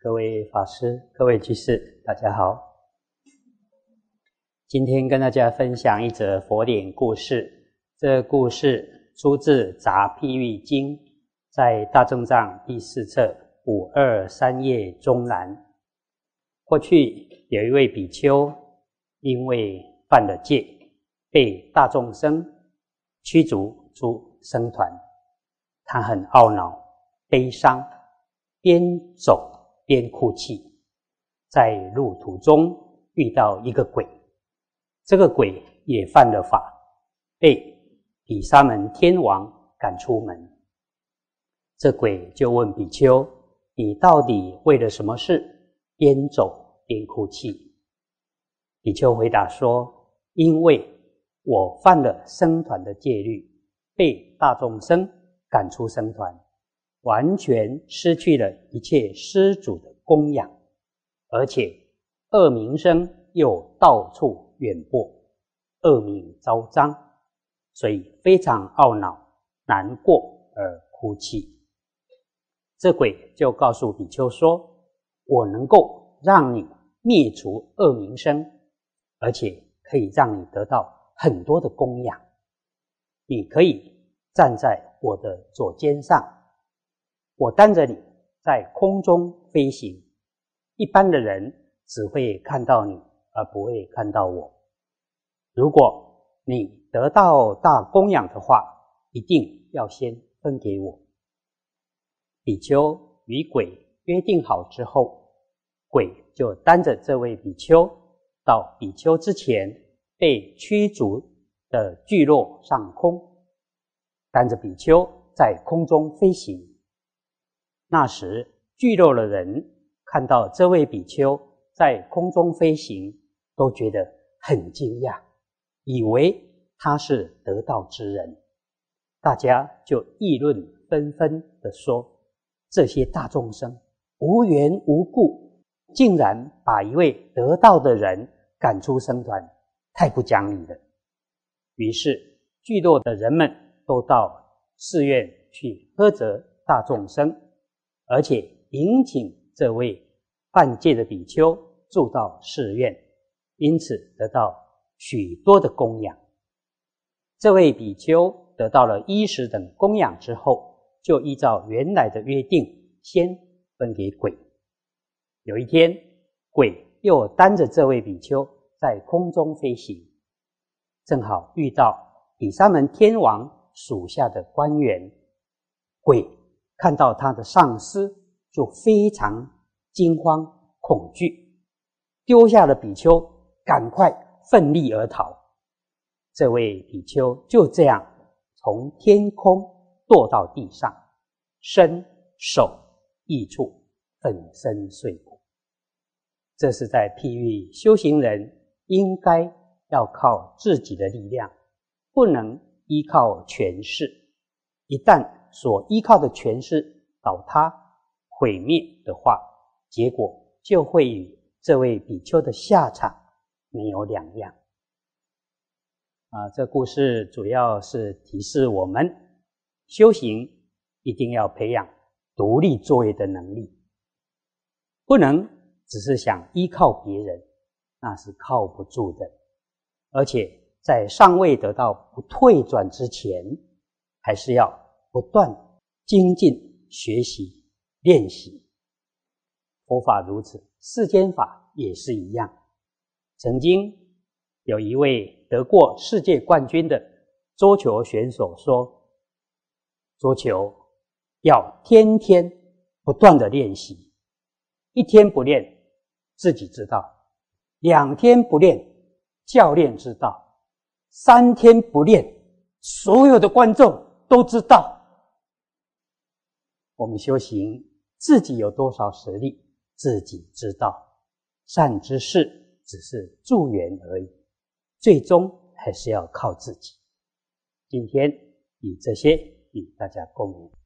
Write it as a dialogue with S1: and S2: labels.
S1: 各位法师、各位居士，大家好。今天跟大家分享一则佛典故事。这故事出自《杂譬喻经》，在大正藏第四册五二三页中南。过去有一位比丘，因为犯了戒，被大众生驱逐出僧团，他很懊恼、悲伤，边走。边哭泣，在路途中遇到一个鬼，这个鬼也犯了法，被比沙门天王赶出门。这鬼就问比丘：“你到底为了什么事边走边哭泣？”比丘回答说：“因为我犯了僧团的戒律，被大众生赶出僧团。”完全失去了一切施主的供养，而且恶名声又到处远播，恶名昭彰，所以非常懊恼、难过而哭泣。这鬼就告诉比丘说：“我能够让你灭除恶名声，而且可以让你得到很多的供养。你可以站在我的左肩上。”我担着你在空中飞行，一般的人只会看到你，而不会看到我。如果你得到大供养的话，一定要先分给我。比丘与鬼约定好之后，鬼就担着这位比丘到比丘之前被驱逐的聚落上空，担着比丘在空中飞行。那时，聚落的人看到这位比丘在空中飞行，都觉得很惊讶，以为他是得道之人。大家就议论纷纷的说：“这些大众生无缘无故，竟然把一位得道的人赶出僧团，太不讲理了。”于是，聚落的人们都到寺院去呵责大众生。而且引请这位犯戒的比丘住到寺院，因此得到许多的供养。这位比丘得到了衣食等供养之后，就依照原来的约定，先分给鬼。有一天，鬼又担着这位比丘在空中飞行，正好遇到比沙门天王属下的官员，鬼。看到他的上司，就非常惊慌恐惧，丢下了比丘，赶快奋力而逃。这位比丘就这样从天空堕到地上，身首异处，粉身碎骨。这是在譬喻修行人应该要靠自己的力量，不能依靠权势。一旦所依靠的权势倒塌毁灭的话，结果就会与这位比丘的下场没有两样。啊，这故事主要是提示我们，修行一定要培养独立作业的能力，不能只是想依靠别人，那是靠不住的。而且在尚未得到不退转之前，还是要。不断精进学习练习，佛法如此，世间法也是一样。曾经有一位得过世界冠军的桌球选手说：“桌球要天天不断的练习，一天不练自己知道，两天不练教练知道，三天不练所有的观众都知道。”我们修行，自己有多少实力，自己知道。善之事只是助缘而已，最终还是要靠自己。今天以这些与大家共勉。